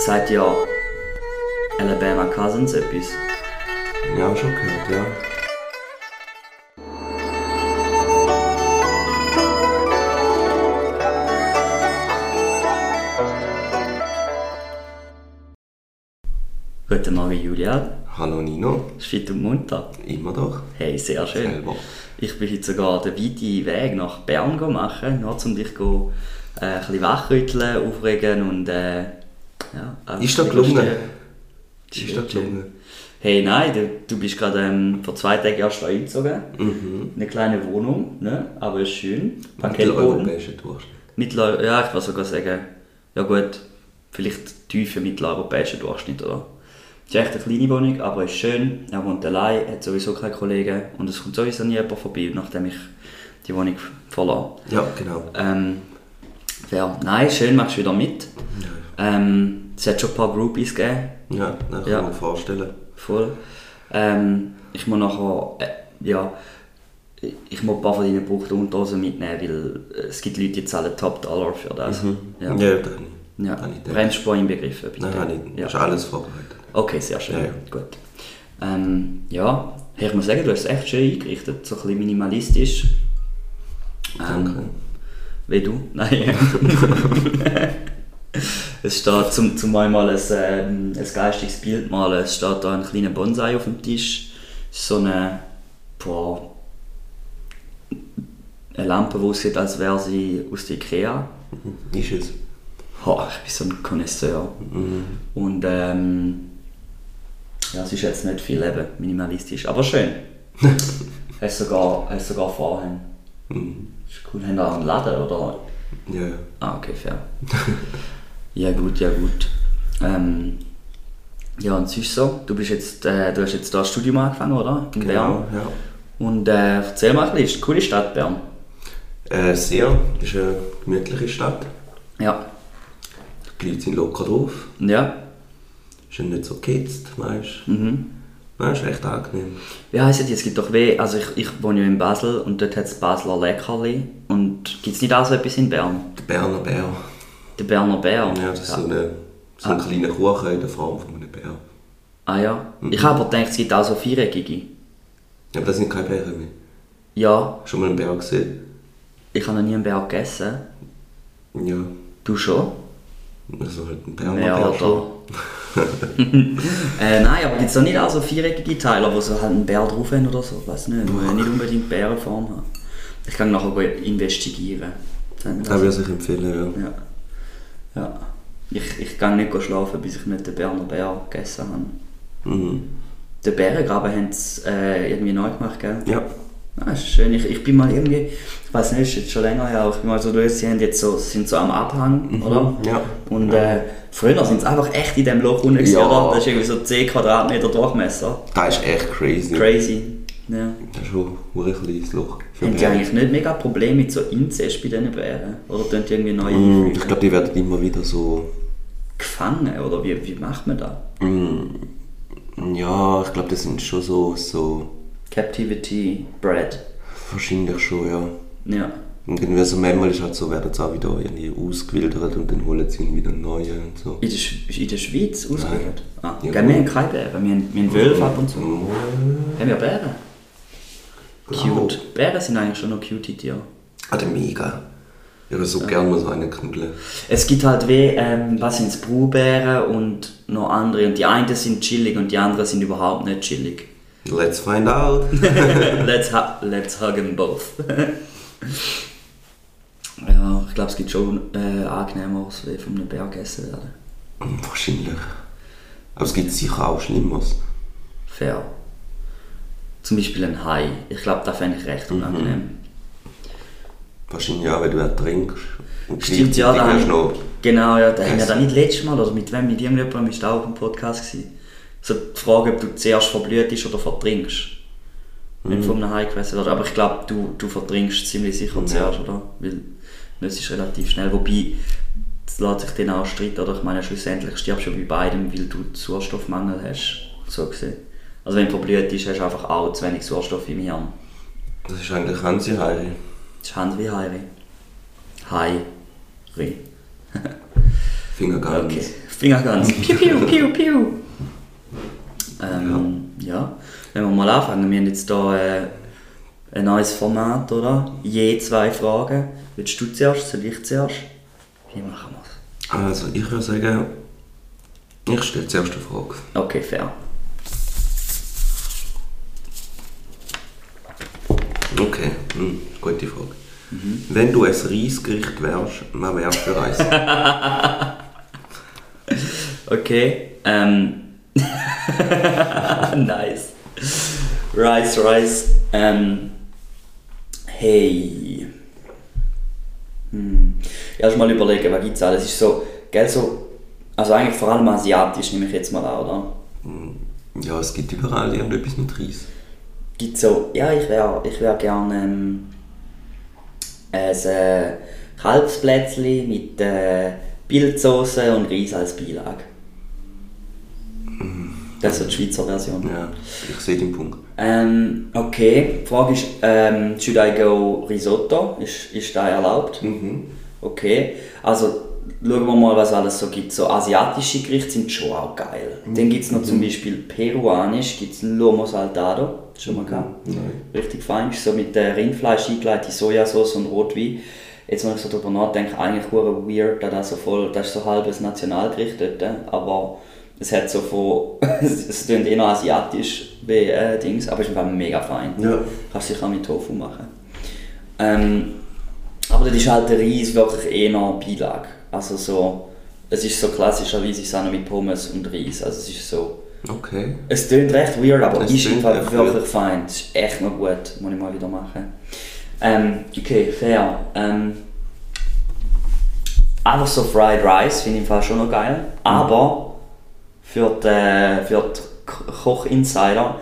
Sagt ja Alabama Cousins etwas? Ja, schon gehört, ja. Guten Morgen, Julia. Hallo Nino, fit und munter? immer doch. Hey, sehr schön. Selber. Ich bin heute sogar den weiten Weg nach Bern machen, nur um dich go, äh, ein bisschen wachrütteln, aufregen und äh, ja, auch Ist das gelungen? Ist das gelungen? Hey, nein, du, du bist gerade ähm, vor zwei Tagen erst eingezogen. Mhm. Eine kleine Wohnung, ne? aber ist schön. Parkettboden. Mitteleuropäischer Durchschnitt. Mittel ja, ich würde sogar sagen, ja gut, vielleicht tiefer mitteleuropäischer Durchschnitt, oder? Es ist echt eine kleine Wohnung, aber ist schön. Er wohnt allein, hat sowieso keine Kollegen und es kommt sowieso nie jemand vorbei, nachdem ich die Wohnung verlasse. Ja, genau. Ähm, ja, nein, schön, machst du wieder mit. Ähm, es hat schon ein paar Groupies gegeben, Ja, das kann Ja. ich mir vorstellen. voll. Ähm, ich muss nachher, äh, ja, ich muss ein paar von deinen gebrauchten Unterhosen mitnehmen, weil äh, es gibt Leute, die zahlen Top-Dollar für das. Ja, Ja. das habe ich. Ja, Habe ich. Bremsspur inbegriffen, bitte. Nein, ich. ja. Ist alles vorbereitet. Okay, sehr schön. Ja, ja. Gut. Ähm, ja, ich muss sagen, du hast es echt schön eingerichtet, so ein bisschen minimalistisch. Danke. Ähm, wie du? Nein. es steht, zum, zum einmal ein, ähm, ein geistiges Bild malen, es steht da ein kleiner Bonsai auf dem Tisch. So eine, boah, eine Lampe, die aussieht, als wäre sie aus der Ikea. Ist es. Oh, ich bin so ein Connoisseur. Mhm. Und ähm, ja, es ist jetzt nicht viel eben minimalistisch, aber schön. hast sogar, hast sogar Vorhänge. Mhm. Ist cool. Haben da einen Laden oder? Ja. Ah, okay, fair. ja gut, ja gut. Ähm, ja, und sonst so, du bist jetzt, äh, du hast jetzt da ein Studium angefangen, oder? In Genau, Bern. ja. Und äh, erzähl mal ein bisschen, ist eine coole Stadt Bern. Äh, sehr. Ist eine gemütliche Stadt. Ja. Die Leute sind locker drauf. Ja. Ist ja nicht so gehetzt, weißt du. Mhm. Nein, ist echt angenehm. Wie heisst es? Es gibt doch weh, also ich, ich wohne ja in Basel und dort hat es Basler Leckerli. Und gibt es nicht auch so etwas in Bern? Der Berner Bär. Der Berner Bär? Ja, das ist so, eine, so ein kleiner Kuchen in der Form von einem Bär. Ah ja. Ich habe aber gedacht, es gibt auch so viereckige. Aber das sind keine Bären mehr. Ja, Schon mal einen Bär gesehen? ich habe noch nie einen Bär gegessen. Ja. Du schon? Also halt ein Berner Ja, Bär schon. äh, nein, aber gibt es da nicht auch so viereckige Teile, wo so halt einen Bär drauf haben oder so? Ich weiß nicht, wo nicht unbedingt Bärenform haben. Ich kann nachher investigieren. Das das. würde ich empfehlen, ja. Ja. Ja. Ich, ich gehe nicht schlafen, bis ich nicht den Berner Bär gegessen habe. Mhm. Den Bärengraben haben sie äh, irgendwie neu gemacht, gell? Ja. Ah, das ist schön. Ich, ich bin mal irgendwie, ich weiß nicht, ist jetzt schon länger her, aber ich bin mal so durch, sie haben jetzt so, sind so am Abhang, oder? Ja. Und äh, früher sind sie einfach echt in dem Loch unten, Ja. Das ist irgendwie so 10 Quadratmeter Durchmesser. Das ist echt crazy. Crazy. Ja. Das ist schon ein kleines Loch. Haben die eigentlich nicht mega Probleme mit so Inzest bei diesen Bären? Oder tun die irgendwie neu Mm? Ich glaube, die werden immer wieder so. Gefangen? Oder wie, wie macht man das? Mm, ja, ich glaube, das sind schon so, so. Captivity Bread. Wahrscheinlich schon, ja. Ja. Und irgendwie so manchmal ist halt so, werden sie auch wieder irgendwie ausgewildert und dann holen sie ihn wieder neue und so. In der, in der Schweiz ausgebildet? Ah, Ja. wir haben keine Bären, wir haben, wir haben Wölfe ab und zu. Mm, Haben wir Bären? Genau. Cute. Bären sind eigentlich schon noch cute Tiere. Ah, der mega. Ich würde so gerne mal so einen knuddeln. Es gibt halt wie, ähm, was sind es, Braubeeren und noch andere. Und die einen sind chillig und die anderen sind überhaupt nicht chillig. Let's find out. let's, let's hug them both. ja, ich glaube, es gibt schon äh, angenehmeres, wie von einem Bär gegessen werden. Wahrscheinlich. Aber es gibt sicher auch Schlimmeres. Fair. Zum Beispiel ein Hai. Ich glaube, das fände ich recht unangenehm. Wahrscheinlich auch, wenn du ertrinkst. Und Stimmt, ja, gleichzeitig da hast du noch Genau, ja, da haben wir Yes. da nicht letztes Mal, oder mit wem, mit irgendjemandem, ist da auch auf dem Podcast gewesen. So die Frage, ob du zuerst verblühtest oder vertrinkst. Wenn Mhm. von einem Hai gefressen wird. Aber ich glaube, du, du vertrinkst ziemlich sicher zuerst, oder? Weil das ist relativ schnell. Wobei, das lässt sich dann auch streiten, oder? Ich meine, schlussendlich stirbst du bei beidem, weil du Sauerstoffmangel hast, so gesehen. Also wenn du verblüht bist, hast du einfach auch zu wenig Sauerstoff im Hirn. Das ist eigentlich Hansi Heiri. Das ist wie Heiri. Heiri. Finger ganz. Okay. Fingerguns. Piu, piu, piu, piu. Ähm, ja. Wenn wir mal anfangen, wir haben jetzt hier äh, ein neues Format, oder? Je zwei Fragen. Willst du zuerst, soll ich zuerst? Wie machen wir es? Also, ich würde sagen, ich stelle zuerst eine Frage. Okay, fair. Okay, hm, gute Frage. Wenn du ein Reisgericht wärst, was wärst du für eins? Okay. Ähm. nice. Rice, Rice. Ähm. Hey. Hm. Erst mal überlegen, was gibt's alles? Es ist so, gell, so. Also eigentlich vor allem asiatisch, nehme ich jetzt mal an, oder? ja, es gibt überall irgendetwas mit Reis. Gibt so, ja, ich wäre ich wär gerne ähm, ein äh, Kalbsplätzli mit äh, Pilzsoße und Reis als Beilage. Das ist so die Schweizer Version. Ja, ich sehe den Punkt. Ähm, okay, die Frage ist, ähm, should I go Risotto? Ist, ist das erlaubt? Mhm. Okay, also schauen wir mal, was alles so gibt. So asiatische Gerichte sind schon auch geil. Dann gibt es noch zum Beispiel peruanisch, gibt es Lomo Saltado, schon mal gehabt? Nein. Richtig fein, so mit äh, Rindfleisch eingeleitete Sojasauce und Rotwein. Jetzt, wenn ich so drüber nachdenke, eigentlich hure weird, dass das so voll, das ist so halbes Nationalgericht dort, aber es hat so von, es klingt eh noch asiatisch wie äh, Dings, aber es ist einfach mega fein. Ja. Kannst du sicher auch mit Tofu machen. Ähm, aber das ist halt der Reis wirklich eh noch Beilage. Also so, es ist so klassischerweise noch mit Pommes und Reis, also es ist so... Okay. Es klingt recht weird, aber Es ist einfach echt wirklich fein. Es ist echt noch gut, muss ich mal wieder machen. Ähm, okay, fair. Ähm, einfach so Fried Rice finde ich im Fall schon noch geil. Aber für die, für die Ko- Koch-Insider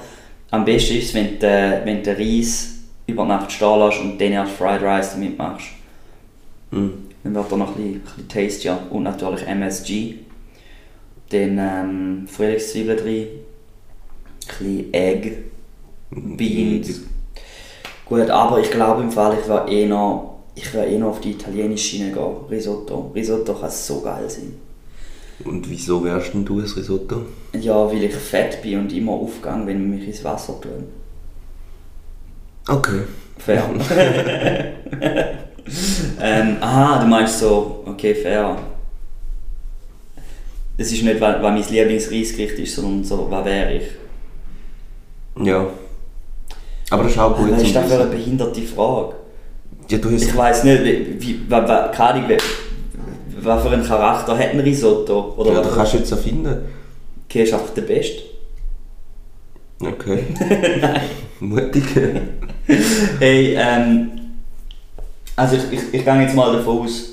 am besten ist es, wenn du, wenn du den Reis über Nacht stehen lässt und dann erst Fried Rice damit machst. Mhm. Dann wird er noch ein bisschen, tastier. Und natürlich MSG. Dann ähm, Frühlingszwiebeln drin. Ein bisschen Egg. Beans. Gut, aber ich glaube im Fall, ich werde eh noch, ich werde eh noch auf die italienische Schiene gehen. Risotto. Risotto kann so geil sein. Und wieso wärst denn du ein Risotto? Ja, weil ich fett bin und immer aufgehe, wenn mich ins Wasser tun. Okay. Fair. ähm, aha, du meinst so, okay, fair. Es ist nicht, was, mein Lieblingsreisgericht ist, sondern so, was wäre ich. Ja. Aber das ist auch gut Was ist zum das für eine Wissen. behinderte Frage? Ja, du hast... Ich weiß nicht, wie, wie, keine Ahnung, was für einen Charakter hat ein Risotto? Oder ja, das kannst du jetzt erfinden. okay, ist einfach der Beste. Okay. Mutig. Hey, ähm, also ich, ich, ich gehe jetzt mal davon aus,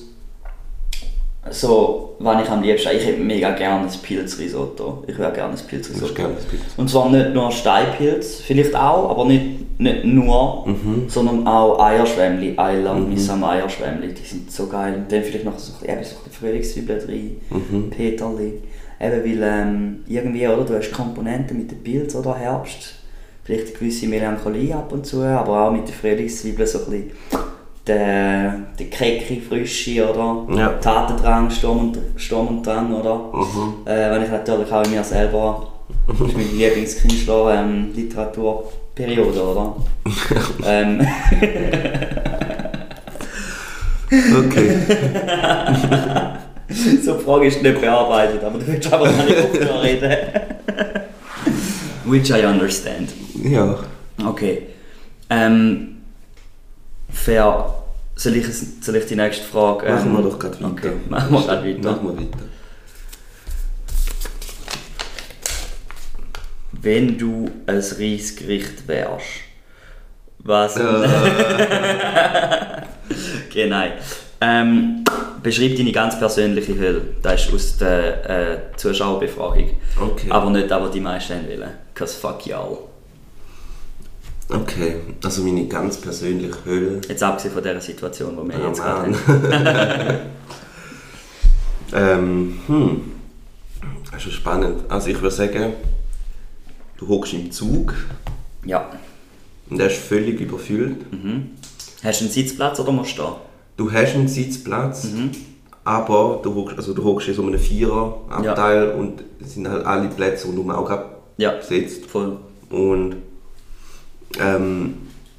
so, wann ich am liebsten, ich hätte mega gerne ein Pilzrisotto. Ich wäre gerne ein Pilzrisotto. gerne Bild. Und zwar nicht nur Steinpilz, vielleicht auch, aber nicht, nicht nur, Mhm. sondern auch Eierschwämmli, Eiler, mhm. Missam Eierschwämmli, die sind so geil. Und dann vielleicht noch so, ein eben so ein Frühlingszwiebeln drin, Mhm. Peterli. Eben weil ähm, irgendwie, oder, du hast Komponenten mit dem Pilz oder Herbst, vielleicht eine gewisse Melancholie ab und zu, aber auch mit den Frühlingszwiebeln so ein bisschen der, der Kecki, Frische, oder? Ja. Tatendrang, Sturm und, Sturm und Drang, oder? Mhm. Äh, wenn ich natürlich auch in mir selber, das ist meine Lieblingskünstler, ähm, Literaturperiode, oder? ähm, Okay. so die Frage ist nicht bearbeitet, aber du willst aber nicht aufhören reden. Which I understand. Ja. Okay. Ähm, fair. Soll ich, soll ich die nächste Frage... Machen ähm, wir doch gerade weiter. Okay, machen wir gerade weiter. Machen wir weiter. Wenn du ein Reisgericht wärst, was... Äh, Okay, nein. Ähm, beschreib deine ganz persönliche Hölle. Das ist aus der äh, Zuschauerbefragung. okay. Aber nicht das, was die meisten wollen. Cause fuck y'all. Okay. Also meine ganz persönliche Hölle. Jetzt abgesehen von dieser Situation, die wir Oh jetzt gerade haben. ähm, hm. Das ist schon spannend. Also ich würde sagen, du hockst im Zug Ja. und der ist völlig überfüllt. Mhm. Hast du einen Sitzplatz oder musst du stehen? Du hast einen Sitzplatz, aber du hockst, also du hockst in so einem Vierer-Abteil und es sind halt alle Plätze rundum auch Ja, besetzt. voll. Und ähm,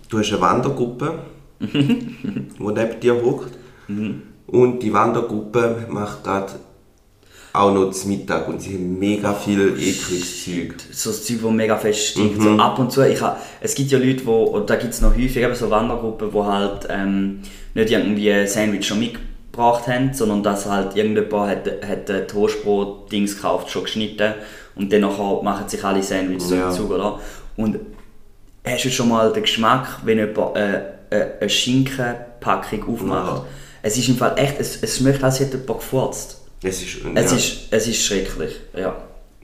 du hast eine Wandergruppe, die neben dir hockt. Und die Wandergruppe macht gerade auch noch zum Mittag und sie haben mega viel ekliges Zeug. so das Zeug, das mega fest stinkt. So ab und zu, ich ha, es gibt ja Leute, wo, da gibt es noch häufig eben so Wandergruppen, die halt ähm, nicht irgendwie ein Sandwich schon mitgebracht haben, sondern dass halt irgendjemand hat, hat ein Toastbrot-Dings gekauft, schon geschnitten und dann nachher machen sich alle Sandwiches so Ja. dazu, oder? Und hast du schon mal den Geschmack, wenn jemand äh, äh, eine Schinkenpackung aufmacht? Ja. Es ist im Fall echt, es, es schmeckt, als hätte jemand gefurzt. Es ist, Es, ja. ist, es ist schrecklich, ja.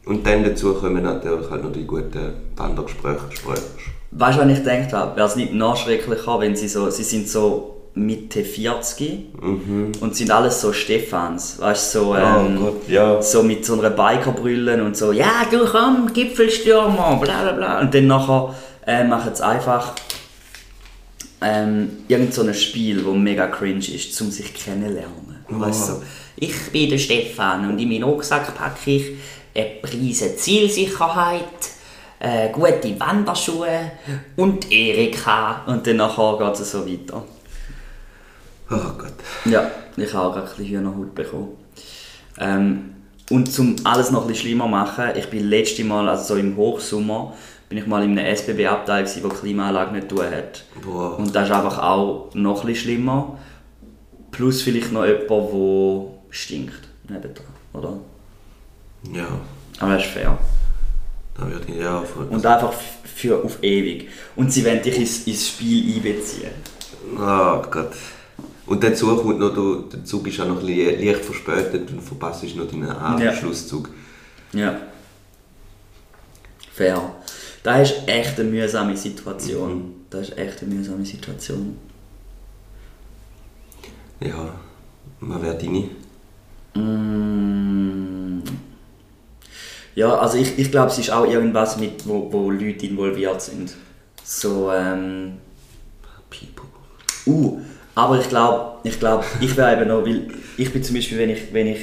Und dann dazu kommen natürlich halt noch die guten Wandergespräche. Gespräche. Weißt du, was ich gedacht habe? Wäre es nicht noch schrecklicher, wenn sie so, sie sind so Mitte 40 und sind alles so Stefans, weißt du, so, ähm, oh Gott, ja. so mit so einer Bikerbrille und so, ja du komm, Gipfelstürmer, bla bla bla. Und dann nachher äh, machen sie einfach ähm, irgend so ein Spiel, das mega cringe ist, um sich kennenlernen. Weißt du, ich bin der Stefan und in meinen Rucksack packe ich eine Prise Zielsicherheit, äh, gute Wanderschuhe und Erika. Und dann nachher geht es so weiter. Oh Gott. Ja, ich habe auch gerade ein bisschen Hühnerhaut bekommen. Ähm, und um alles noch ein bisschen schlimmer zu machen, ich bin letztes Mal, also so im Hochsommer, bin ich mal in einem SBB-Abteil, die Klimaanlage nicht tun hat. Boah. Und das ist einfach auch noch bisschen schlimmer. Plus vielleicht noch jemand, der stinkt nebendran, oder? Ja, Aber das ist fair. da würde ich ja. Und einfach für auf ewig. Und sie wollen dich ins, ins Spiel einbeziehen. Oh Gott. Und dazu kommt noch, du, der Zug ist auch noch leicht verspätet und verpasst noch deinen Anschlusszug. Ja. Fair. Das ist echt eine mühsame Situation. Das ist echt eine mühsame Situation. Ja, was wäre deine? Mm. Ja, also ich, ich glaube, es ist auch irgendwas mit, wo, wo Leute involviert sind. So, ähm... People. Uh, aber ich glaube, ich, glaub, ich wäre eben noch, weil ich bin zum Beispiel, wenn ich, wenn ich,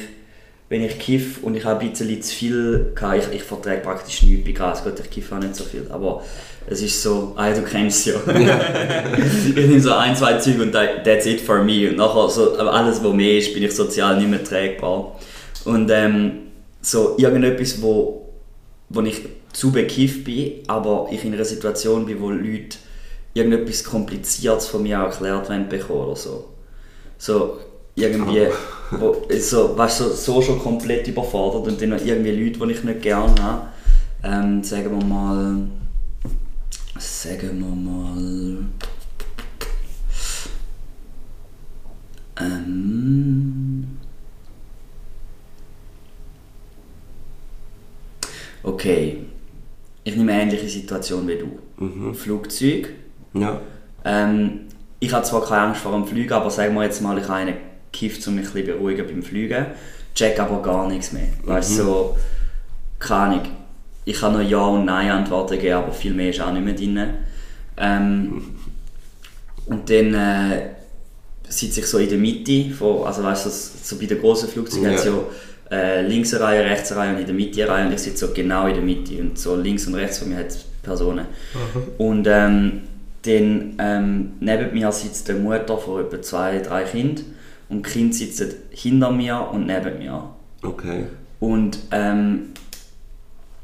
wenn ich kiff und ich habe ein bisschen zu viel gehabt, ich, ich vertrage praktisch nichts bei Gras, gut, ich kiffe auch nicht so viel, aber es ist so, ah, du kennst es ja. ich nehme so ein, zwei Züge und that- that's it for me und nachher so, alles, was mehr ist, bin ich sozial nicht mehr trägbar. Und ähm, so irgendetwas, wo, wo ich zu bekifft bin, aber ich in einer Situation bin, wo Leute irgendetwas Kompliziertes von mir erklärt wollen bekommen oder so. So irgendwie, wo, so, weißt, so, so schon komplett überfordert und dann noch irgendwie Leute, die ich nicht gerne habe. Ähm, sagen wir mal, sagen wir mal, ähm, okay, ich nehme eine ähnliche Situation wie du. Flugzeug. Ja. Ähm, ich habe zwar keine Angst vor dem Fliegen, aber sagen wir jetzt mal, ich habe einen gekifft, um mich ein bisschen beruhigen beim Fliegen. Check aber gar nichts mehr. Weißt du, so, keine Ahnung. Ich kann nur Ja und Nein Antworten geben, aber viel mehr ist auch nicht mehr drin. Ähm, und dann äh, sitze ich so in der Mitte, von, also weißt du, so bei den großen Flugzeugen Ja. hat es ja äh, links eine Reihe, rechts eine Reihe und in der Mitte eine Reihe und ich sitze so genau in der Mitte und so links und rechts von mir hat es Personen. Und ähm, dann ähm, neben mir sitzt die Mutter von etwa zwei, drei Kindern und die Kinder sitzen hinter mir und neben mir. Okay. Und ähm,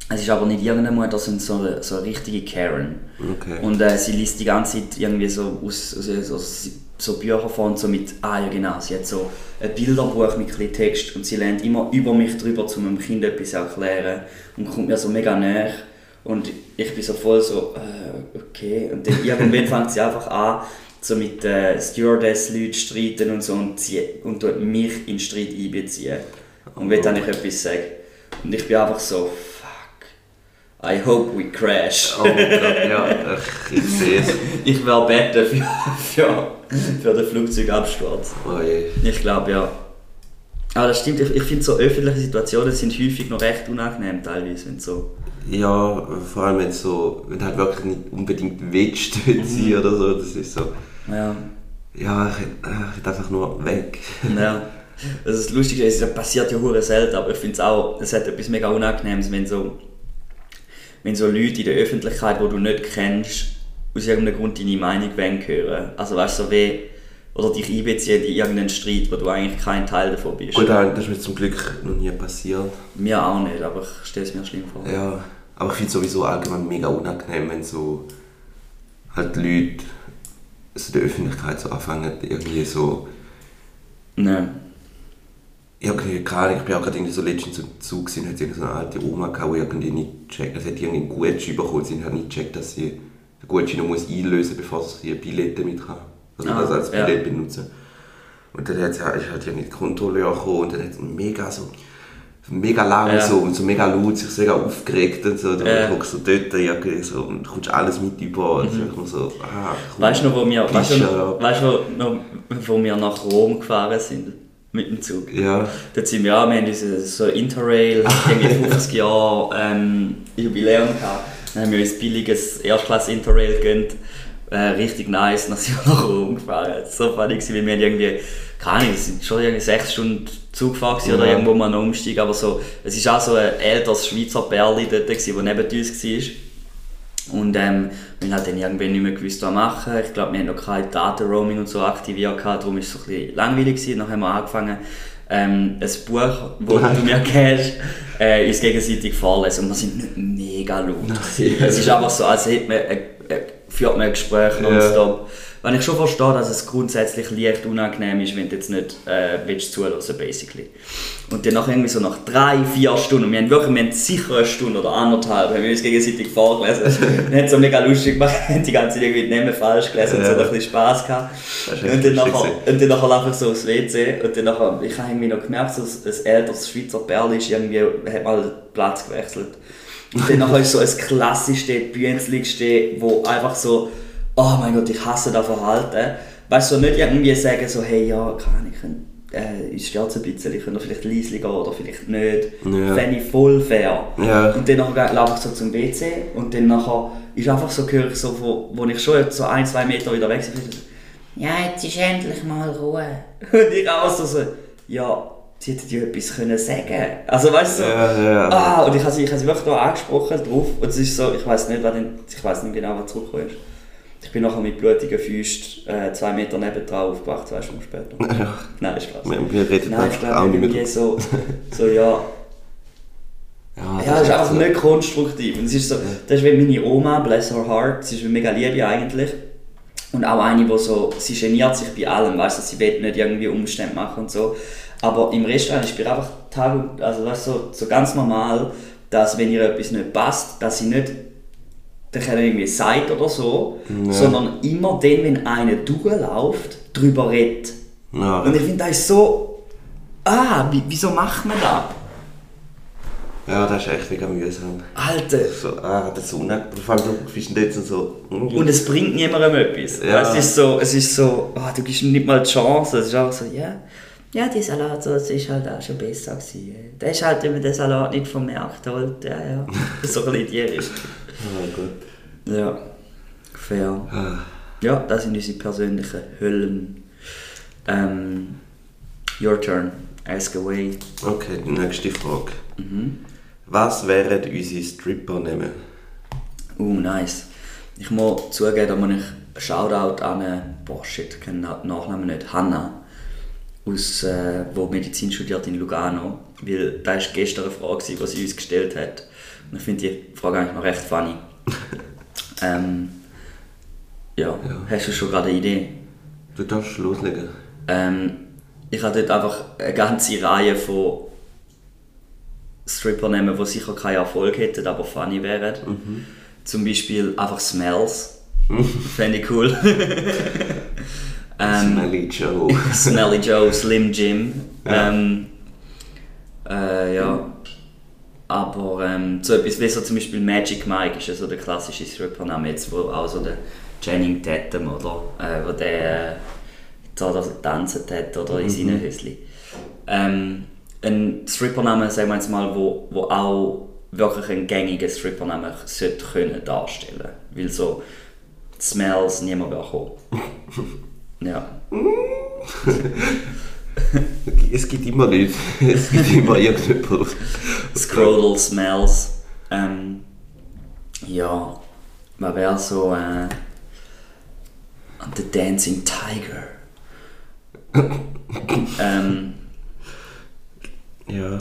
es ist aber nicht irgendeine Mutter, sondern so eine, so eine richtige Karen. Okay. Und äh, sie liest die ganze Zeit irgendwie so aus, aus, aus so Bücher vor und so mit, ah ja genau, sie hat so ein Bilderbuch mit ein Text und sie lernt immer über mich drüber, um dem Kind etwas zu erklären und kommt mir so mega näher und ich bin so voll so, äh, okay. Und dann irgendwann fängt sie einfach an, so mit äh, Stewardess-Leuten streiten und so und, sie, und tut mich in den Streit einbeziehen. Und will dann nicht etwas sagen. Und ich bin einfach so, fuck, I hope we crash. Oh Gott, ja, ich, ich sehe es. Ich wäre beten für, für, für den Flugzeugabsturz. Oh je. Ich glaube ja. Aber das stimmt, ich, ich finde so öffentliche Situationen sind häufig noch recht unangenehm teilweise, wenn so... Ja, vor allem wenn so, wenn du halt wirklich nicht unbedingt willst dort sein oder so, das ist so, Ja, ja, ich, hätte- ich einfach nur weg. ja. Also das Lustige ist, es passiert ja hure selten, aber ich finde es auch, es hat etwas mega Unangenehmes, wenn so, wenn so Leute in der Öffentlichkeit, die du nicht kennst, aus irgendeinem Grund deine Meinung hören. Also weißt du, so wie, oder dich einbeziehen in irgendeinen Streit, wo du eigentlich kein Teil davon bist. Gut, das ist mir zum Glück noch nie passiert. Mir auch nicht, aber ich stelle es mir schlimm vor. Ja, aber ich finde es sowieso allgemein mega unangenehm, wenn so halt Leute in der Öffentlichkeit so anfangen, irgendwie so... Nein. Ja, okay, gerade, ich bin auch gerade irgendwie so letztens im Zug gewesen, hat so eine alte Oma gehabt, die irgendwie nicht checkt, also hat irgendwie einen Gutschein bekommen, sie hat nicht gecheckt, dass sie den Gutschein noch muss einlösen muss, bevor sie ihr Billett mit kann. Also Ah, das als ja. Billett benutzen. Und dann hat sie, ist halt irgendwie die Kontrolleur gekommen und dann hat sie mega so mega lang Ja. so und so mega laut, sich mega aufgeregt und so. Du Ja. hockst so dort irgendwie so und du kommst alles mit über. Und mhm. ich so, ah, cool. Weißt du noch, wo wir, weißt du, weißt du noch, wo wir nach Rom gefahren sind? Mit dem Zug. Ja. Dort sind wir auch, wir haben so Interrail, irgendwie 50 Jahre ähm, Jubiläum gehabt. Dann haben wir uns billiges Erstklasse-Interrail gegönnt. Äh, richtig nice, dann sind wir nach Rom gefahren. So gewesen, weil wir haben irgendwie, keine Ahnung, es sind schon irgendwie sechs Stunden Zug gefahren gewesen oder Ja. irgendwo mal einen Umstieg, aber so, es war auch so ein älteres Schweizer Pärli dort, gewesen, neben uns war. Und ähm, wir haben dann irgendwie nicht mehr gewusst, was machen. Ich glaube, wir haben noch kein Data-Roaming und so aktiviert, darum war es so ein bisschen langweilig. Gewesen. Dann haben wir angefangen, ähm, ein Buch, das du mir kennst, äh, uns gegenseitig vorlesen. Und wir sind nicht mega laut. Es ist einfach so, als hätte man, äh, äh, führt man ein Gespräch nonstop. Wenn ich schon verstehe, dass es grundsätzlich leicht unangenehm ist, wenn du jetzt nicht äh, willst zuhören basically. Und dann nach irgendwie so nach drei, vier Stunden, wir haben wirklich, wir haben sicher eine Stunde oder anderthalb, haben wir uns gegenseitig vorgelesen. wir haben es so mega lustig gemacht, haben die ganze Zeit irgendwie die Namen falsch gelesen und so Ja. ein bisschen Spass gehabt. Und dann, nachher, und dann nachher laufe ich so aufs WC und dann nachher, ich habe irgendwie noch gemerkt, so ein älteres Schweizer Perl ist irgendwie, hat mal den Platz gewechselt. Und dann nachher ist so ein Klasse steht, Büenzli steht, wo einfach so, oh mein Gott, ich hasse das Verhalten. Weißt du, so nicht irgendwie sagen so, hey, ja, Ahnung, ich könnte, äh, uns stört es ein bisschen, ich könnte vielleicht leise gehen oder vielleicht nicht. Ja. Fände ich voll fair. Ja. Und dann laufe ich so zum WC und dann nachher ist einfach so, höre ich so, wo, wo ich schon so ein, zwei Meter wieder weg bin, ja, jetzt ist endlich mal Ruhe. Und ich auch so, so ja, sie hätten ja etwas können sagen Also weißt du, so, Ja, ja. ah, und ich habe sie, ich habe sie wirklich da angesprochen drauf und es ist so, ich weiß nicht, was ich weiß nicht genau, was zurückgekommen ist. Ich bin nachher mit blutigen Füßen äh, zwei Meter nebendran aufgewacht, zwei Stunden später. Nein, Spaß. Wir, wir reden Nein, ich glaube auch nicht mehr. so, so ja, Ja, ja, es ist einfach so. nicht konstruktiv. Und es ist so, das ist wie meine Oma, bless her heart, sie ist mega liebe eigentlich. Und auch eine, die so, sie geniert sich bei allem, weißt du, sie will nicht irgendwie Umstände machen und so. Aber im Restaurant ist bei einfach Tag also weißt du, so, so ganz normal, dass wenn ihr etwas nicht passt, dass sie nicht dann irgendwie sagt oder so, sondern immer dann, wenn einer durchläuft, drüber redet. Ja. Und ich finde, das ist so, ah, wie, wieso macht man das? ja, das ist echt mega mühsam. Alter, So, ah, das ist unangenehm. Vor allem, du bist jetzt so... Und es bringt niemandem etwas. Ja. Es ist so, es ist so oh, du gibst ihm nicht mal die Chance. Es ist auch so, ja, ja, die Salatsauce ist halt auch schon besser gewesen. Der ist halt, wenn man den Salat nicht vom Markt holt, ja, ja. so ein bisschen die Richtung. Ah, gut. Ja, fair. Ah. Ja, das sind unsere persönlichen Höllen. Ähm, your turn. Ask away. Okay, die nächste Frage. Mhm. Was wären unsere Stripper-Namen? Uh, nice. Ich muss zugeben, da muss ich Shoutout an, äh, boah shit, ich kenne den Nachnamen nicht, Hanna, aus, äh, wo Medizin studiert in Lugano, weil das war gestern eine Frage, die sie uns gestellt hat. Und ich finde die Frage eigentlich noch recht funny. ähm, ja. Ja. hast du schon gerade eine Idee? Du darfst loslegen. Ähm, ich habe dort einfach eine ganze Reihe von Stripper nehmen, die sicher keinen Erfolg hätten, aber funny wären. Zum Beispiel einfach Smells. Fände ich cool. ähm, Smelly Joe. Smelly Joe, Slim Jim. Ja. Ähm, äh, ja. Aber ähm, so etwas wie so zum Beispiel Magic Mike ist ja so der klassische Stripper-Name jetzt, wo auch so der Channing Tatum oder äh, wo der äh, da getanzt hat oder in seinen Hösli. Ähm, ein Stripper-Name, sagen wir jetzt mal, wo, wo auch wirklich einen gängigen Stripper-Name sollte können darstellen. Weil so Smells niemand will kommen. ja. Es gibt immer Leute, es gibt immer irgendjemand. Scrotal Smells. Ähm, ja, was wäre so äh, The Dancing Tiger. ähm, Ja.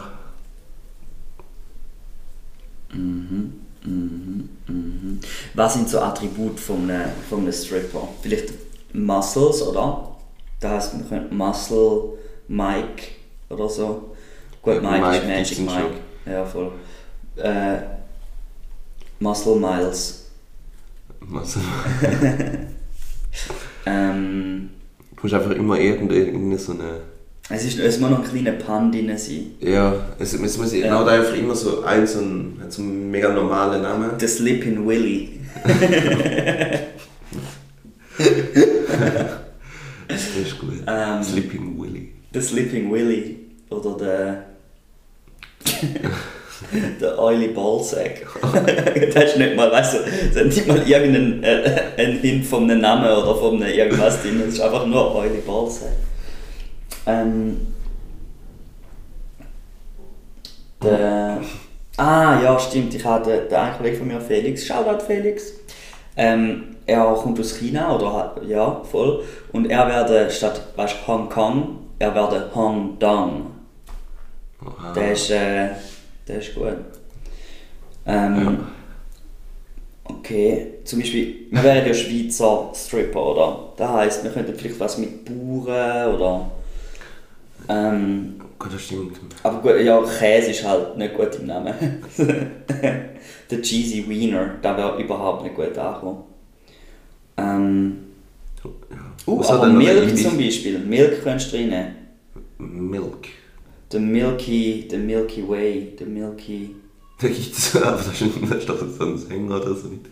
was sind so Attribute von einem, von einem Stripper? Vielleicht Muscles, oder? Das heisst, man könnte Muscle Mike oder so. Gut, Mike, Mike ist Magic Mike. Ja, voll. Äh, Muscle Miles. Also, Ähm, du musst einfach immer irgendeine so eine. es, ist, es muss noch ein kleiner Pun drin sein. Ja, es, es muss Ja. ja. einfach immer so ein, so ein, hat so einen mega normalen Namen. The Slippin' Willy. Das ist gut. Ähm. Sleeping The Slipping Willy. Oder der. der Oily Ballsack. das ist nicht mal, weißt du, das hat nicht mal irgendeinen äh, einen Hint von einem Namen oder von einem irgendwas drin. Es ist einfach nur Oily Ballsack. Ähm. Der. Ah, ja, stimmt. Ich habe den, den einen Kollegen von mir, Felix. Shoutout Felix. Ähm, er kommt aus China, oder ja, voll. Und er werde statt, weißt Hongkong, er werde Hong Dong. Aha. Der ist, äh, der ist gut. Ähm, Okay, zum Beispiel, wir wären ja Schweizer Stripper, oder? Das heisst, wir könnten vielleicht was mit Bauern oder. Ähm, Gut, das stimmt. aber gut, ja, Käse ist halt nicht gut im Namen. Der Cheesy Wiener, der wäre überhaupt nicht gut angekommen. Ähm, uh, Was aber Milk zum Beispiel, Milk könntest du reinnehmen. Milk. The Milky, the Milky Way, the Milky... Da gibt es, aber das ist, das ist doch so ein Sänger oder so nicht.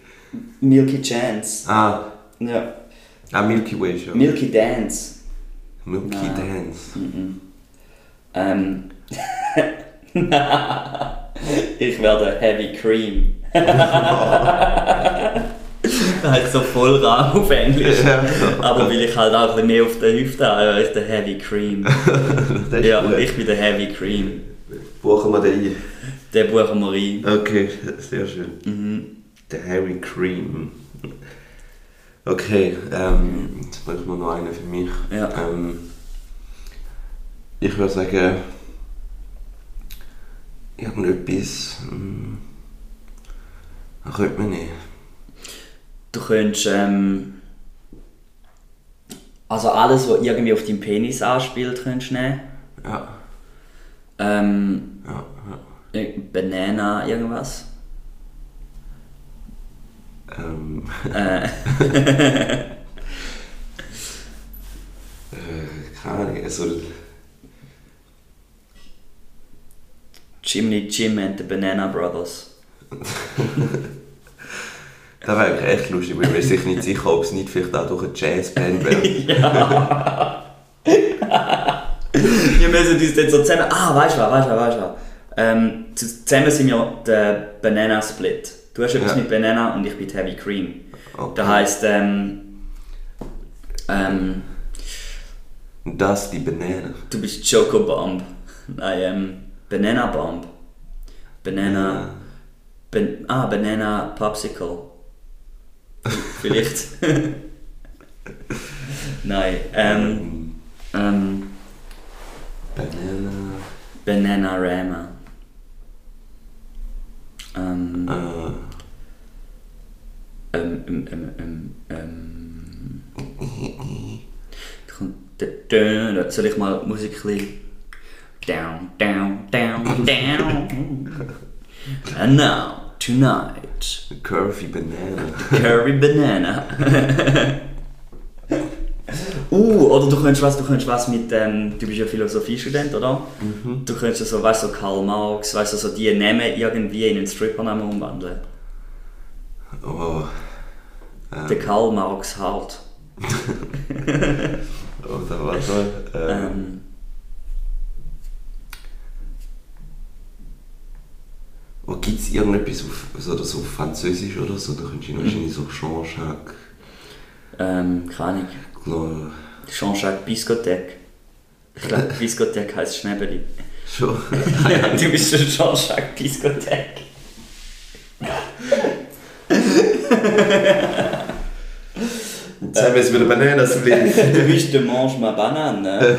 Milky Chance. Ah, Ja. ah Milky Way schon. Milky Dance. Milky Nein. Dance. Ähm. ich werde Heavy Cream. halt so voll rar auf Englisch. Ja. Aber weil ich halt auch ein bisschen mehr auf der Hüfte habe, ich der Heavy Cream. Ja, gut. ich bin der Heavy Cream. Buchen wir den ein. Der buchen wir rein. Okay, sehr schön. Mhm. Der Harry Cream. Okay, ähm, jetzt brauchen wir noch einen für mich. Ja. Ähm, ich würde sagen, irgendetwas. Hm, was könnte man nehmen? Du könntest. Ähm, also alles, was irgendwie auf deinen Penis anspielt, könntest du nehmen. Ja, Ähm, ja, ja. Ir- Banana, irgendwas. Ähm, Äh, äh, keine Ahnung, also, Jimmy Jim and the Banana Brothers. das wäre eigentlich echt lustig, weil ich bin sich nicht sicher, ob es nicht vielleicht auch durch eine Jazzband wäre. Wir müssen uns dann so zusammen. Ah, weißt du was, weißt du was, weißt du was. Ähm, zu- zusammen sind wir der Banana Split. Du hast etwas Ja. mit Banana und ich bin Heavy Cream. Okay. Das heisst, ähm, ähm, Das die Banane. du bist Choco Bomb. Nein, ähm, Banana Bomb. Banana. Ben, ah, Banana Popsicle. Vielleicht. Nein, ähm, ähm, Banana. Banana Rama. Ähm, Äh, ähm, ähm, ähm, ähm, ähm. Da kommt der Dön- da- Soll ich mal Musik Down, down, down, down. And now, tonight, Curvy Banana. Curry Banana. uh, oder du könntest was, du könntest was mit, ähm, du bist ja Philosophiestudent, oder? Du könntest so, weißt du, so Karl Marx, weißt du, so die Namen irgendwie in einen Strippernamen umwandeln. Oh. Der Karl Marx Hart. Oder warte. Ähm, Ähm, Gibt es irgendetwas auf, also, so auf Französisch oder so? Da könntest du wahrscheinlich so Jean-Jacques. ähm, keine Ahnung. Jean-Jacques Biscothèque. Ich glaube, Diskothek heisst Schnäbeli. Schon. du bist schon Jean-Jacques Diskothek. Jetzt haben wir es wieder Bananensplit. Du bist der Mange ma Banane.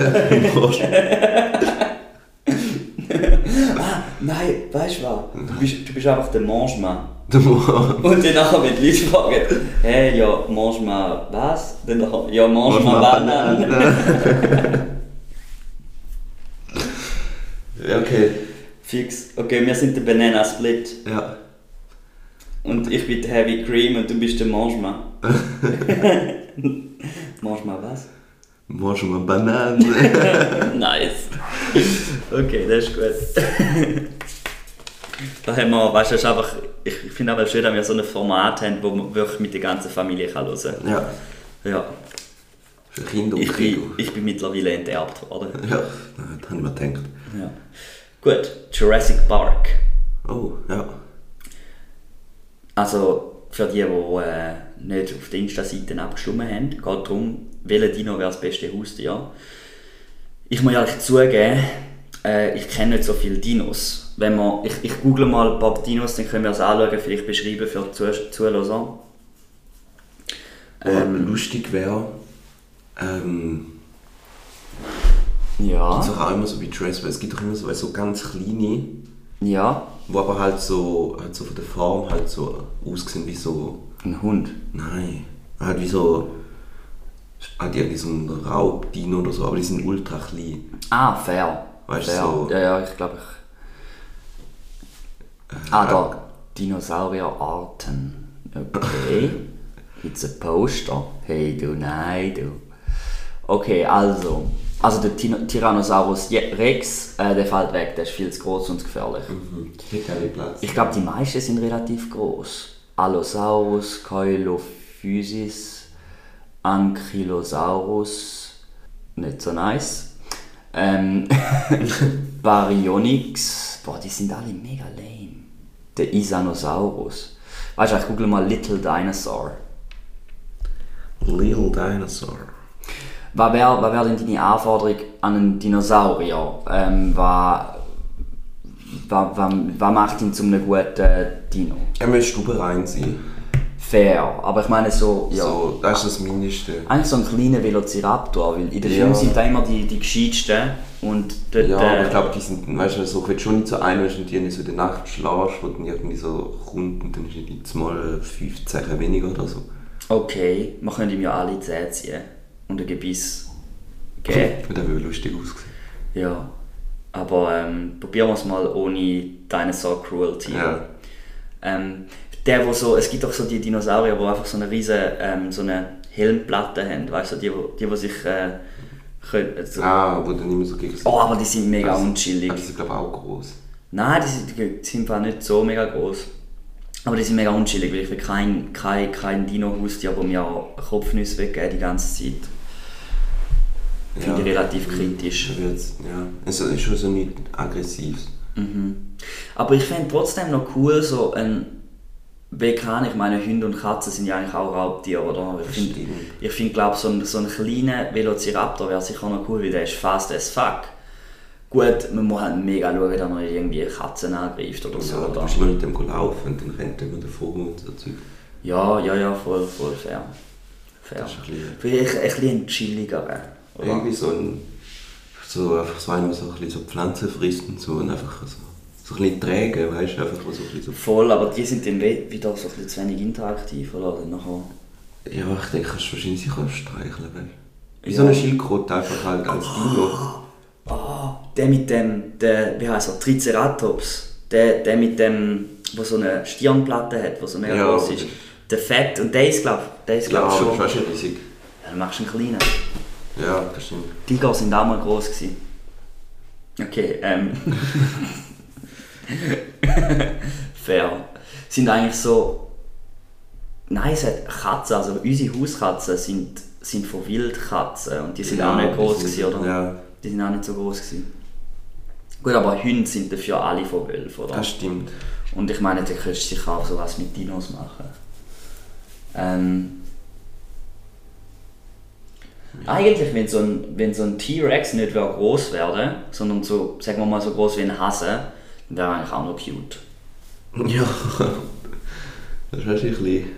ah, nein, weißt du was? Du bist, du bist einfach der Mange ma. Der Mo- Und dann nachher, wenn die Leute fragen, hey, ja, mange ma was? Dann nachher, ja, mange ma Banane. Ja, okay. Fix. Okay, wir sind der Banana Split. Ja. Und ich bin der Heavy Cream und du bist der Mange ma. mange ma was? Mal Bananen? Nice. Okay, das ist gut. Da haben wir, weißt du, ist einfach, ich finde aber schön, dass wir so ein Format haben, wo man wirklich mit der ganzen Familie kann hören kann. ja. Ja, Für Kinder und ich bin, ich bin mittlerweile enterbt worden. Ja, das habe ich mir gedacht. Ja. Gut, Jurassic Park. Oh, ja. Also, für die, die äh, nicht auf der Insta-Seite abgestimmt haben, geht darum, welcher Dino wäre das beste Haustier. Ich muss ehrlich zugeben, äh, ich kenne nicht so viele Dinos. Wenn man, ich, ich google mal ein paar Dinos, dann können wir es anschauen, vielleicht beschreiben für die Zuh- Zuhörer. Ähm, lustig wäre, ähm, Ja. ist auch immer so wie Dress, weil es gibt doch immer so, so ganz kleine, Ja. wo aber halt so, halt so von der Form halt so aussehen wie so, Ein Hund. nein, halt wie so, halt irgendwie so ein Raubdino oder so, aber die sind ultra klein. Ah, fair. Weißt du, so- Ja, ja, ich glaube ich. Ah, da. Dinosaurierarten. Okay. It's a poster. Hey, du, nein, du. Okay, also. Also der Tino- Tyrannosaurus Rex, äh, der fällt weg, der ist viel zu groß und zu gefährlich. Mhm. Platz. Ich glaube, die meisten sind relativ groß. Allosaurus, Coelophysis, Ankylosaurus, nicht so nice. Ähm, Baryonyx, boah, die sind alle mega lame. Der Isanosaurus. Weißt du, ich google mal Little Dinosaur. Little Dinosaur. Was wäre was wär denn deine Anforderung an einen Dinosaurier? Ähm, was, was, was, was macht ihn zu einem guten Dino? Er müsste rein sein. Fair, aber ich meine so, ja. So, das ist das Mindeste. Eigentlich so ein kleiner Velociraptor, weil in den Ja. Filmen sind da immer die, die gescheitsten und dort, Ja, aber äh, ich glaube, die sind, weißt du, so, wenn du schon nicht so ein bist und die nicht so in der Nacht schläfst, wo dann irgendwie so kommt und dann ist jetzt mal 15 weniger oder so. okay, wir können ihm ja alle Zähne ziehen und ein Gebiss geben. Und das würde lustig aussehen. ja, aber ähm, probieren wir es mal ohne Dinosaur Cruelty. Ja. Ähm, der, wo so, es gibt auch so die Dinosaurier, die einfach so eine riesige ähm, so eine Helmplatte haben, weißt du, die, wo- die, die sich äh, können, also, Ah, wo dann immer so gegen Oh, aber die sind mega Also, unchillig. Ah, die sind, glaube ich, auch groß. Nein, die sind, die sind nicht so mega groß. Aber die sind mega unchillig, weil ich will kein, kein, kein Dino-Haustier, der mir Kopfnüsse weggeben die ganze Zeit. Finde ich relativ kritisch. Ja, es ist schon so nicht aggressiv. Aber ich fände trotzdem noch cool, so ein. Wie kann ich meine, Hunde und Katzen sind ja eigentlich auch Raubtiere, oder? Ich finde, ich find, glaube so ein, so ein kleiner Velociraptor wäre sicher noch cool, weil der ist fast as fuck. Gut, man muss halt mega schauen, dass man nicht irgendwie Katzen angreift oder so. Ja, du oder? musst immer mit dem laufen und dann rennt er immer davor und so Zeug. Ja, ja, ja, voll, voll fair. Fair. Das ist ein bisschen- ein bisschen ein chilligerer. Oder? Irgendwie so ein, so einfach so einer, der so ein bisschen so Pflanzen frisst und so und einfach so, so ein bisschen träge, weißt du, einfach so ein bisschen so Voll, aber die sind dann wieder so ein bisschen zu wenig interaktiv, oder? Dann nachher... Ja, ich denke, kannst du wahrscheinlich sicher streicheln, weißt du? Wie Ja. so eine Schildkröte einfach halt als Dino. Ah, der mit dem, der, wie heißt er, Triceratops. Der, der mit dem, wo so eine Stirnplatte hat, wo so mega Ja, groß ist. Der Fett, und der ist glaub, der ist Ja, glaub aber schon... schon riesig. Dann machst du einen kleinen. Ja, das stimmt. Tiger sind auch mal groß gewesen. Okay, ähm. Fair. Sind eigentlich so. Nein, es hat Katzen, also unsere Hauskatzen sind, sind von Wildkatzen und die sind Ja, auch nicht groß gewesen, oder? ja. Die sind auch nicht so groß gewesen. Gut, aber Hunde sind dafür alle von Wölfen, oder? Das stimmt. Und ich meine, du könntest sicher auch sowas mit Dinos machen. Ähm, Eigentlich, wenn so ein, wenn so ein T-Rex nicht groß werden sondern so, sagen wir mal, so groß wie ein Hase, wäre eigentlich auch noch cute. Ja. Das ist natürlich ein bisschen...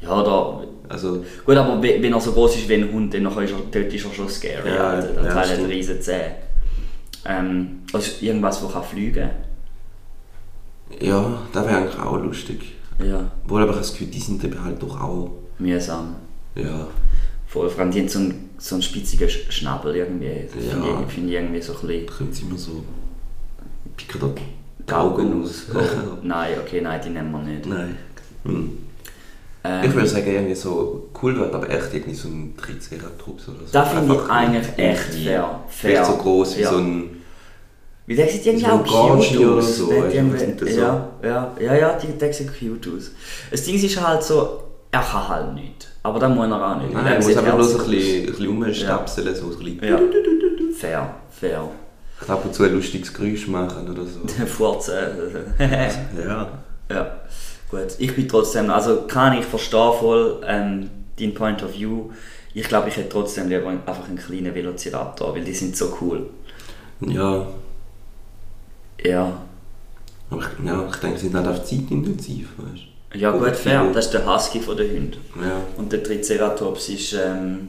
Ja, da. Also, Gut, aber we- wenn er so groß ist wie ein Hund, dann ist er, dort ist er schon scary. Ja, Alter. Dann ja, hat er riesen Zähne. Ähm, also irgendwas, das kann fliegen ja, das wäre eigentlich auch lustig. Ja, Obwohl, aber ich habe das Gefühl, die sind eben halt doch auch... mühsam. Ja. Vor allem, die haben so einen, so einen spitzigen Sch- Schnabel irgendwie. Das Ja. Finde ich, finde ich irgendwie so ein bisschen Da kommt es immer so... Picken da die Augen aus. Oh, nein, okay, nein, die nehmen wir nicht. Nein. Hm. Ähm, Ich würde sagen, irgendwie so cool wird, aber echt irgendwie so ein Triceratops oder so. Das finde ich eigentlich echt irgendwie fair. Vielleicht fair. so groß wie Ja. so ein... Wie der sieht irgendwie so auch cute Gorgi oder aus. so, Der so- Ja, ja, ja, ja, die, der sieht cute aus. Das Ding ist halt so, er kann halt nicht. Aber das muss er auch nicht. Nein, Er muss einfach so ein bisschen, ein bisschen rumstapseln, so ein bisschen... aus. Ja. Fair, fair. Ich ab und zu ein lustiges Geräusch machen oder so. Furzen. ja. Ja, gut. Ich bin trotzdem, also kann ich verstehe voll ähm, dein Point of View. Ich glaube, ich hätte trotzdem lieber einfach einen kleinen Velociraptor, weil die sind so cool. Ja, Ja. aber ich, ja, ich denke, sie sind halt auch zeitintensiv, weißt Ja Oder gut, fair. Das ist der Husky von den Hunden. du. Ja. Und der Triceratops ist, ähm,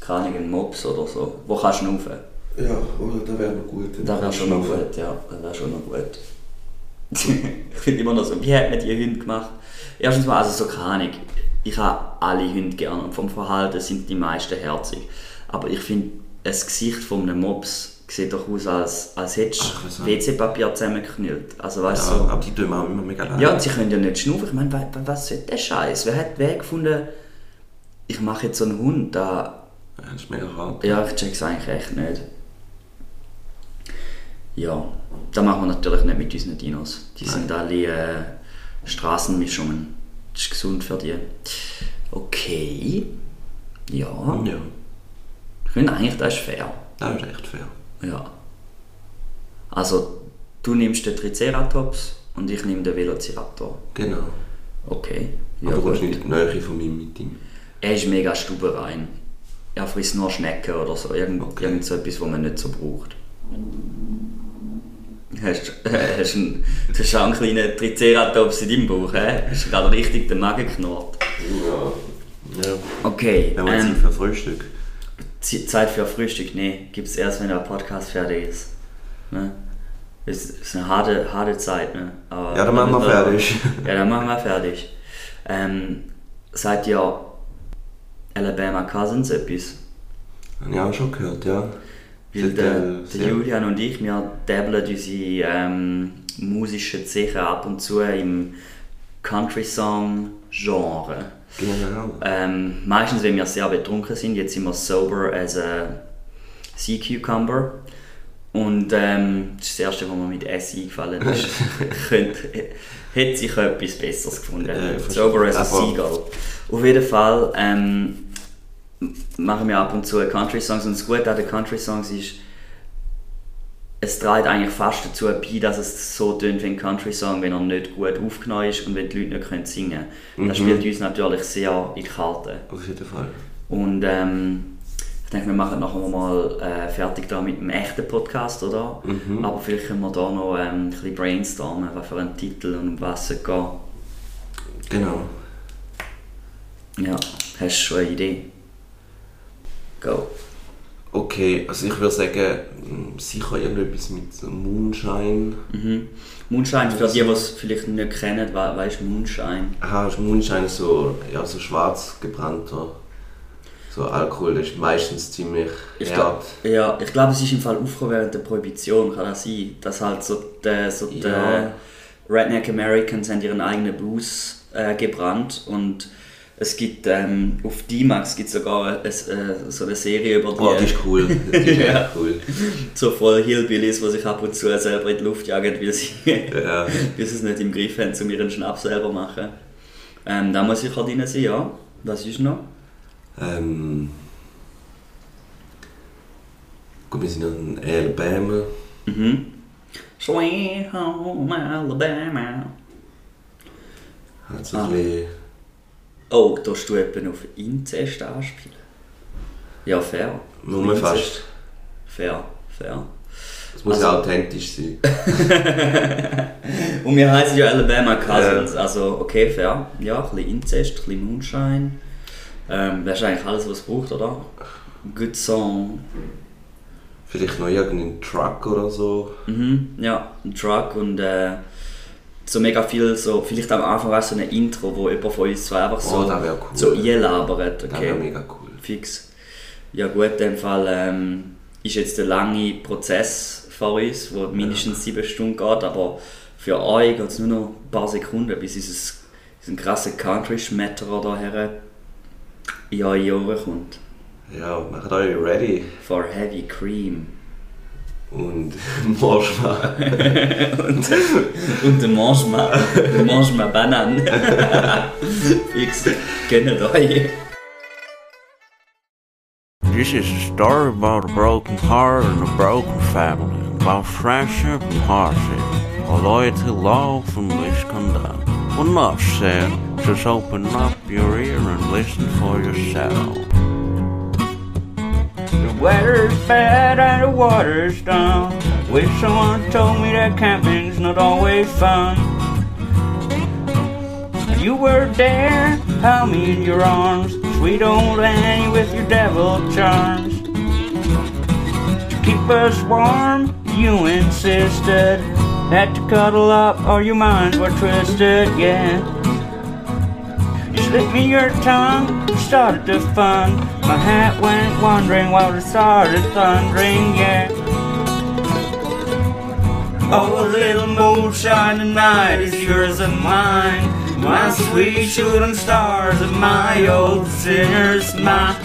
keine Ahnung, ein Mops oder so, wo kannst du schnaufen. Ja, oder das wäre noch gut. Das wäre schon noch gut, ja. Das wäre schon noch gut. ich finde immer noch so, wie hat man die Hunde gemacht? Erstens mal, also so keine Ahnung, ich habe alle Hunde gerne und vom Verhalten sind die meisten herzig. Aber ich finde, das Gesicht von einem Mops sieht doch aus, als, als hättest was du. WC-Papier zusammengeknüllt. Also Ja, weißt so, aber die tun auch immer mega leid. ja, und sie können ja nicht schnaufen. Ich meine, wa- wa- was soll der Scheiß? Wer hat wer gefunden, ich mache jetzt so einen Hund, da Ja, das ist mega hart. ja, ich check's eigentlich echt nicht. Ja, das machen wir natürlich nicht mit unseren Dinos. Die sind alle äh, Straßenmischungen. Das ist gesund für die. Okay. Ja. Ja, Ich finde eigentlich, das ist fair. das ist echt fair. Ja. Also, du nimmst den Triceratops und ich nehme den Velociraptor. Genau. Okay. Ja, aber du kommst nicht in die Nähe von mit ihm. Er ist mega stuberein. Er frisst nur Schnecken oder so. Irgend, Okay. irgend so etwas, was man nicht so braucht. Hast, äh, hast, einen, du hast auch einen kleinen Triceratops in deinem Bauch, hä? Hast du gerade richtig den Magen geknurrt. Ja. Ja. Okay, Wir haben ähm, Zeit für Frühstück. Zeit für Frühstück? Nee, gibt es erst, wenn der Podcast fertig ist. Ne? Es ist eine harte, harte Zeit, ne? Aber Ja, dann machen wir fertig. Ja, dann machen wir fertig. Ähm, seid ihr Alabama Cousins etwas? Auch schon gehört, ja. Weil der, äh, der Julian und ich, wir dabbeln unsere ähm, musischen Zechen ab und zu im Country-Song-Genre. Genau. Ähm, meistens, wenn wir sehr betrunken sind, jetzt sind wir sober as a Sea Cucumber. Und ähm, das ist das erste, was mir mit S eingefallen ist. Könnte, hätte sich etwas Besseres gefunden. Ja, ich sober as a. Seagull. Auf jeden Fall ähm, machen wir ab und zu Country-Songs. Und das Gute an den Country-Songs ist, es trägt eigentlich fast dazu bei, dass es so tönt wie ein Country-Song, wenn er nicht gut aufgenommen ist und wenn die Leute nicht können singen können. Das Mhm. spielt uns natürlich sehr in die Karte. Auf jeden Fall. Und ähm, ich denke, wir machen nachher mal äh, fertig da mit dem echten Podcast, oder? Mhm. Aber vielleicht können wir da noch ähm, ein bisschen brainstormen, was für einen Titel und um was es geht. Genau. Ja, hast du schon eine Idee? Go. Okay, also ich würde sagen, mh, sicher irgendetwas mit Moonshine. Mhm. Moonshine, für die, die es vielleicht nicht kennen, we weißt du Moonshine? Aha, ist Moonshine ist so, ja, so schwarz gebrannter. So Alkohol, das ist meistens ziemlich Ich glaub, ja, ich glaube, es ist im Fall aufgekommen während der Prohibition, kann das sein? Dass halt so die, so die Ja. Redneck Americans haben ihren eigenen Blues äh, gebrannt und es gibt ähm, auf D-Max gibt sogar eine, äh, so eine Serie über die, Oh, die ist cool. Die ist Ja. echt cool. so voll Hillbillies, die sich ab und zu selber in die Luft jagen, weil sie, Ja. weil sie es nicht im Griff haben, um ihren Schnaps selber zu machen. Ähm, da muss sicher drin sein, ja. Was ist noch? Ähm, gut, wir sind in Alabama. Mhm. Sweet Home Alabama. Hat so Ah. ein bisschen, Oh, da hast du etwa auf Inzest anspielen. Ja, fair. Nur fast. Fair, fair. Es muss Also- authentisch sein. Und wir heißen ja Alabama Cousins, also okay, fair. Ja, ein bisschen Inzest, ein bisschen Moonshine. Ähm, das ist eigentlich alles, was es braucht, oder? Good Song. Vielleicht noch irgendein Truck oder so. Mhm, ja, ein Truck und äh, so mega viel, so, vielleicht am Anfang auch so ein Intro, wo jemand von uns zwei einfach so, Oh, das wäre cool. so einlabert, Das wäre okay? mega cool. Fix. Ja gut, in dem Fall ähm, ist jetzt der lange Prozess vor uns, der mindestens sieben Stunden geht, aber für euch geht es nur noch ein paar Sekunden, bis dieses, diesen krassen Country-Schmetterer da her in eure Ohren kommt. Ja, macht euch ready. For Heavy Cream. Und Marshmallow. und, und der Manchmal, der Manchmal Banan. Fix, gönnt euch. This is a story about a broken heart and a broken family, about friendship and hardship, a loyalty, love, and misconduct. Enough said, just open up your ear and listen for yourself. The weather's bad and the water's down. Wish someone told me that camping's not always fun. You were there, held me in your arms, sweet old Annie with your devil charms. To keep us warm, you insisted. Had to cuddle up or your minds were twisted, yeah. You slipped me your tongue, started to fun. My hat went wandering while it started thundering, yeah. Oh, a little moonshine tonight is yours and mine. My sweet shooting stars of my old sinner's mind.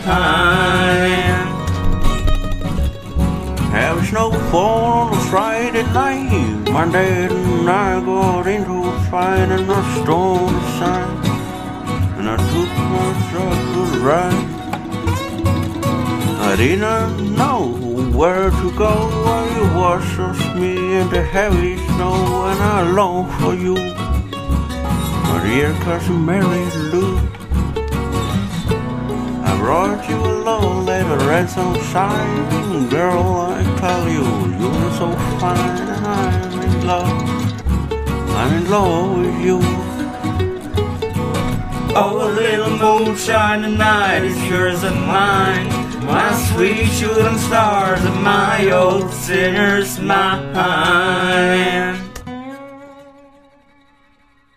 Have snowfall on a Friday night. My dad and I got into a fight in a storm sign. I took myself to the. I didn't know where to go. It was just me in the heavy snow, and I longed for you. Dear cousin Mary Lou. I brought you a love letter red some sign. Girl, I tell you, you're so fine, and I'm in love. I'm in love with you. Oh, a little moonshine tonight is yours and mine. My sweet shooting stars and my old sinner's mind.